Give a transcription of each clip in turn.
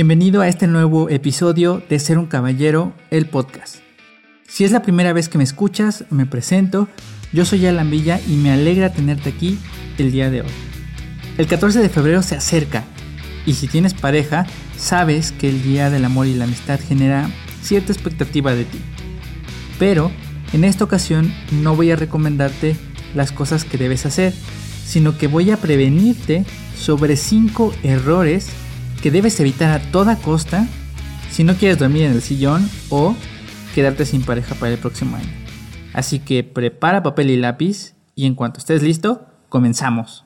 Bienvenido a este nuevo episodio de Ser un Caballero, el podcast. Si es la primera vez que me escuchas, me presento. Yo soy Alan Villa y me alegra tenerte aquí el día de hoy. El 14 de febrero se acerca y si tienes pareja, sabes que el Día del Amor y la Amistad genera cierta expectativa de ti. Pero en esta ocasión no voy a recomendarte las cosas que debes hacer, sino que voy a prevenirte sobre 5 errores que debes evitar a toda costa si no quieres dormir en el sillón o quedarte sin pareja para el próximo año. Así que prepara papel y lápiz y en cuanto estés listo, comenzamos.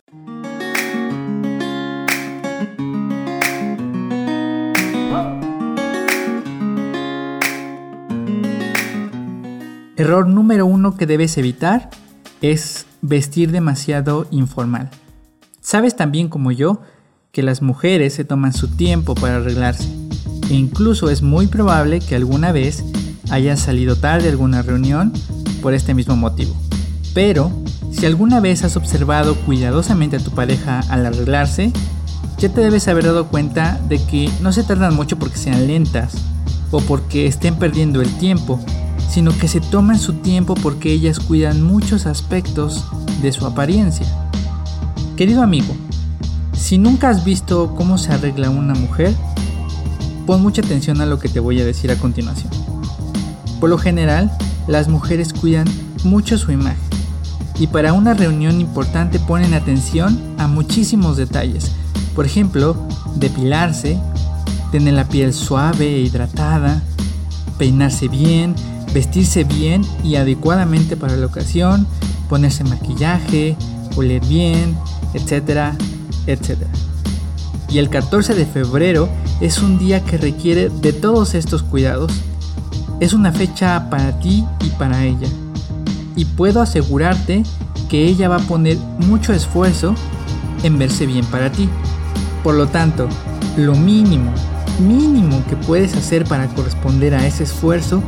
Error número uno que debes evitar es vestir demasiado informal. Sabes también como yo que las mujeres se toman su tiempo para arreglarse e incluso es muy probable que alguna vez hayan salido tarde a alguna reunión por este mismo motivo. Pero si alguna vez has observado cuidadosamente a tu pareja al arreglarse, ya te debes haber dado cuenta de que no se tardan mucho porque sean lentas o porque estén perdiendo el tiempo, sino que se toman su tiempo porque ellas cuidan muchos aspectos de su apariencia. Querido amigo, si nunca has visto cómo se arregla una mujer, pon mucha atención a lo que te voy a decir a continuación. Por lo general, las mujeres cuidan mucho su imagen y para una reunión importante ponen atención a muchísimos detalles. Por ejemplo, depilarse, tener la piel suave e hidratada, peinarse bien, vestirse bien y adecuadamente para la ocasión, ponerse maquillaje, oler bien, etcétera, etcétera. Y el 14 de febrero es un día que requiere de todos estos cuidados. Es una fecha para ti y para ella. Y puedo asegurarte que ella va a poner mucho esfuerzo en verse bien para ti. Por lo tanto, lo mínimo, mínimo que puedes hacer para corresponder a ese esfuerzo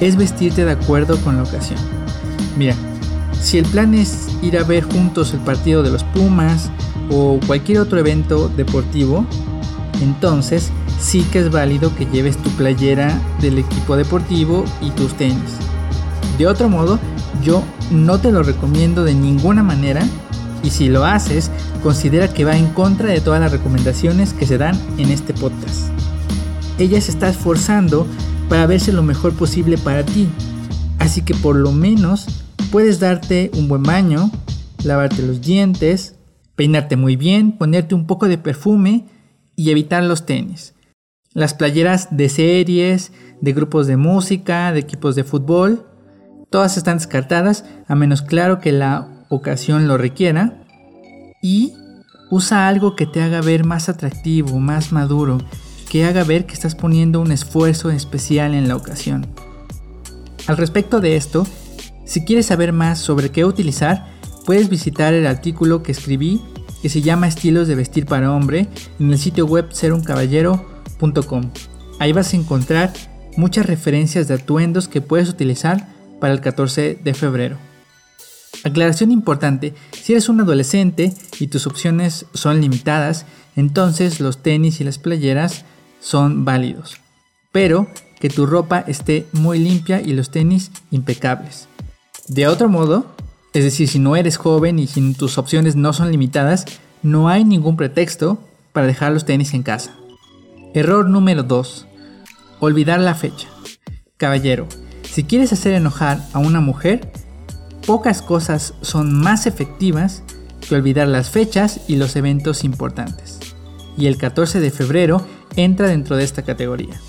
es vestirte de acuerdo con la ocasión. Mira, si el plan es ir a ver juntos el partido de los Pumas o cualquier otro evento deportivo, entonces sí que es válido que lleves tu playera del equipo deportivo y tus tenis. De otro modo, yo no te lo recomiendo de ninguna manera y si lo haces, considera que va en contra de todas las recomendaciones que se dan en este podcast. Ella se está esforzando para verse lo mejor posible para ti. Así que por lo menos puedes darte un buen baño, lavarte los dientes, peinarte muy bien, ponerte un poco de perfume y evitar los tenis. Las playeras de series, de grupos de música, de equipos de fútbol, todas están descartadas a menos claro que la ocasión lo requiera. Y usa algo que te haga ver más atractivo, más maduro, que haga ver que estás poniendo un esfuerzo especial en la ocasión. Al respecto de esto, si quieres saber más sobre qué utilizar, puedes visitar el artículo que escribí que se llama Estilos de vestir para hombre en el sitio web seruncaballero.com. Ahí vas a encontrar muchas referencias de atuendos que puedes utilizar para el 14 de febrero. Aclaración importante, si eres un adolescente y tus opciones son limitadas, entonces los tenis y las playeras son válidos. Pero que tu ropa esté muy limpia y los tenis impecables. De otro modo, es decir, si no eres joven y si tus opciones no son limitadas, no hay ningún pretexto para dejar los tenis en casa. Error número 2. Olvidar la fecha. Caballero, si quieres hacer enojar a una mujer, pocas cosas son más efectivas que olvidar las fechas y los eventos importantes. Y el 14 de febrero entra dentro de esta categoría.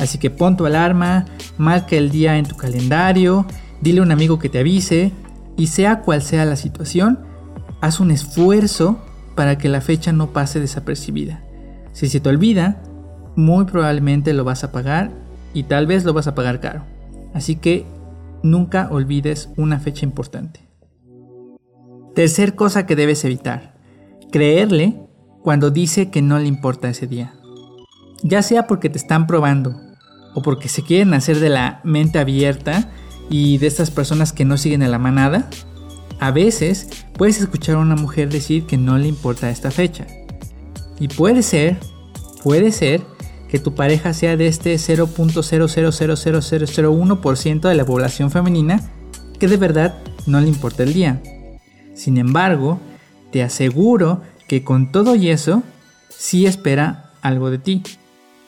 Así que pon tu alarma, marca el día en tu calendario, dile a un amigo que te avise y sea cual sea la situación, haz un esfuerzo para que la fecha no pase desapercibida. Si se te olvida, muy probablemente lo vas a pagar y tal vez lo vas a pagar caro. Así que nunca olvides una fecha importante. Tercer cosa que debes evitar. Creerle cuando dice que no le importa ese día ya sea porque te están probando o porque se quieren hacer de la mente abierta y de estas personas que no siguen a la manada, a veces puedes escuchar a una mujer decir que no le importa esta fecha. Y puede ser, puede ser que tu pareja sea de este 0.0000001% de la población femenina que de verdad no le importa el día. Sin embargo, te aseguro que con todo y eso, sí espera algo de ti.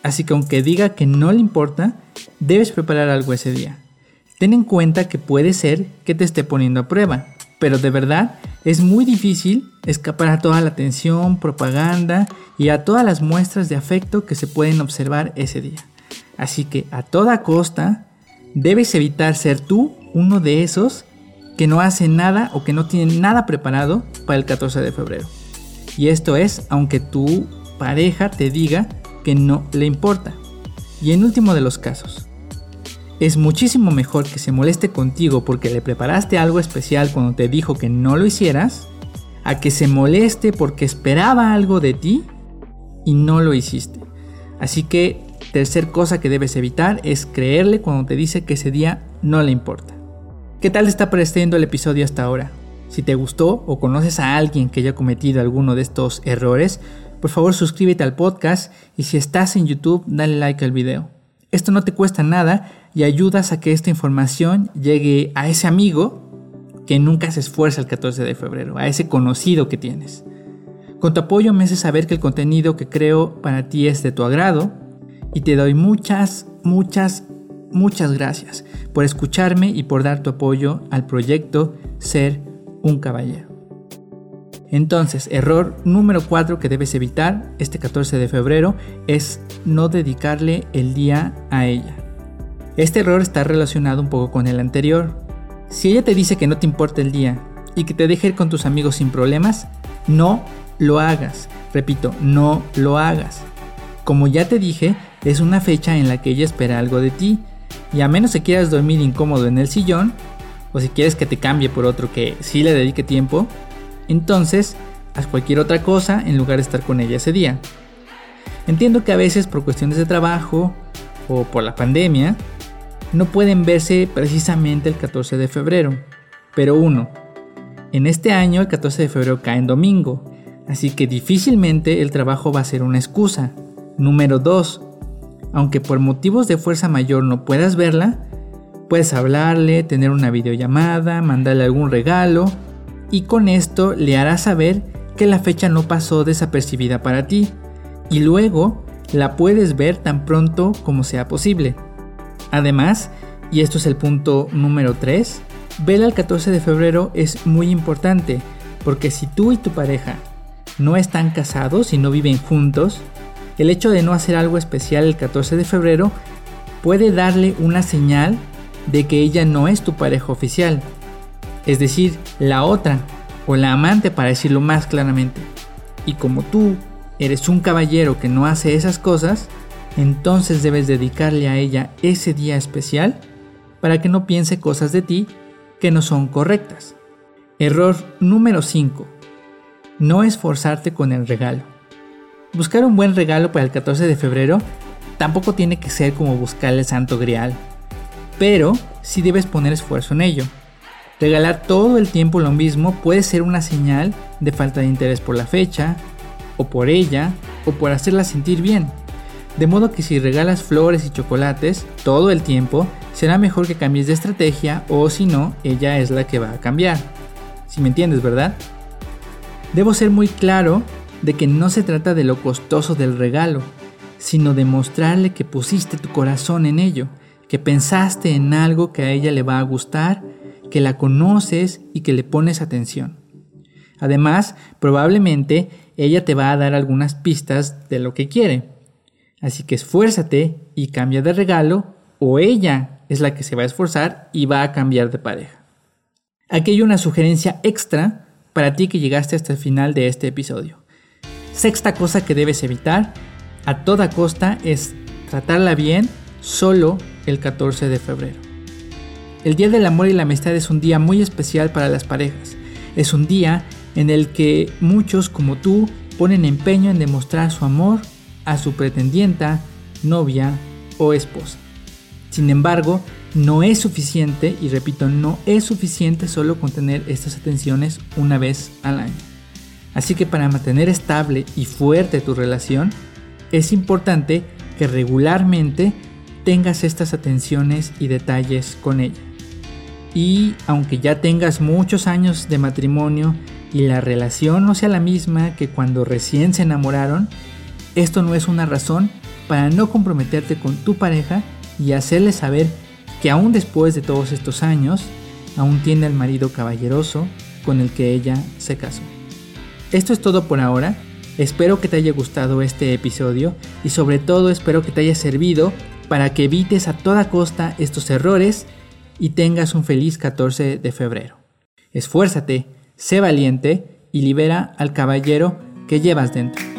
Así que aunque diga que no le importa, debes preparar algo ese día. Ten en cuenta que puede ser que te esté poniendo a prueba, pero de verdad es muy difícil escapar a toda la atención, propaganda y a todas las muestras de afecto que se pueden observar ese día. Así que a toda costa debes evitar ser tú uno de esos que no hace nada o que no tiene nada preparado para el 14 de febrero. Y esto es aunque tu pareja te diga que no le importa. Y en último de los casos, es muchísimo mejor que se moleste contigo porque le preparaste algo especial cuando te dijo que no lo hicieras, a que se moleste porque esperaba algo de ti y no lo hiciste. Así que tercer cosa que debes evitar es creerle cuando te dice que ese día no le importa. ¿Qué tal está pareciendo el episodio hasta ahora? Si te gustó o conoces a alguien que haya cometido alguno de estos errores, por favor suscríbete al podcast y si estás en YouTube dale like al video. Esto no te cuesta nada y ayudas a que esta información llegue a ese amigo que nunca se esfuerza el 14 de febrero, a ese conocido que tienes. Con tu apoyo me hace saber que el contenido que creo para ti es de tu agrado y te doy muchas, muchas, muchas gracias por escucharme y por dar tu apoyo al proyecto Ser un Caballero. Entonces, error número 4 que debes evitar este 14 de febrero es no dedicarle el día a ella. Este error está relacionado un poco con el anterior. Si ella te dice que no te importa el día y que te deje ir con tus amigos sin problemas, no lo hagas. Repito, no lo hagas. Como ya te dije, es una fecha en la que ella espera algo de ti y a menos que quieras dormir incómodo en el sillón, o si quieres que te cambie por otro que sí le dedique tiempo, entonces, haz cualquier otra cosa en lugar de estar con ella ese día. Entiendo que a veces por cuestiones de trabajo o por la pandemia, no pueden verse precisamente el 14 de febrero. Pero uno, en este año el 14 de febrero cae en domingo, así que difícilmente el trabajo va a ser una excusa. Número 2. Aunque por motivos de fuerza mayor no puedas verla, puedes hablarle, tener una videollamada, mandarle algún regalo y con esto le harás saber que la fecha no pasó desapercibida para ti y luego la puedes ver tan pronto como sea posible. Además, y esto es el punto número 3, vela el 14 de febrero es muy importante porque si tú y tu pareja no están casados y no viven juntos, el hecho de no hacer algo especial el 14 de febrero puede darle una señal de que ella no es tu pareja oficial es decir, la otra o la amante para decirlo más claramente. Y como tú eres un caballero que no hace esas cosas, entonces debes dedicarle a ella ese día especial para que no piense cosas de ti que no son correctas. Error número 5. No esforzarte con el regalo. Buscar un buen regalo para el 14 de febrero tampoco tiene que ser como buscar el santo grial, pero sí debes poner esfuerzo en ello. Regalar todo el tiempo lo mismo puede ser una señal de falta de interés por la fecha, o por ella, o por hacerla sentir bien. De modo que si regalas flores y chocolates todo el tiempo, será mejor que cambies de estrategia o si no, ella es la que va a cambiar. Si me entiendes, ¿verdad? Debo ser muy claro de que no se trata de lo costoso del regalo, sino de mostrarle que pusiste tu corazón en ello, que pensaste en algo que a ella le va a gustar que la conoces y que le pones atención. Además, probablemente ella te va a dar algunas pistas de lo que quiere. Así que esfuérzate y cambia de regalo o ella es la que se va a esforzar y va a cambiar de pareja. Aquí hay una sugerencia extra para ti que llegaste hasta el final de este episodio. Sexta cosa que debes evitar a toda costa es tratarla bien solo el 14 de febrero. El Día del Amor y la Amistad es un día muy especial para las parejas. Es un día en el que muchos como tú ponen empeño en demostrar su amor a su pretendienta, novia o esposa. Sin embargo, no es suficiente, y repito, no es suficiente solo con tener estas atenciones una vez al año. Así que para mantener estable y fuerte tu relación, es importante que regularmente tengas estas atenciones y detalles con ella. Y aunque ya tengas muchos años de matrimonio y la relación no sea la misma que cuando recién se enamoraron, esto no es una razón para no comprometerte con tu pareja y hacerle saber que aún después de todos estos años, aún tiene al marido caballeroso con el que ella se casó. Esto es todo por ahora. Espero que te haya gustado este episodio y sobre todo espero que te haya servido para que evites a toda costa estos errores y tengas un feliz 14 de febrero. Esfuérzate, sé valiente y libera al caballero que llevas dentro.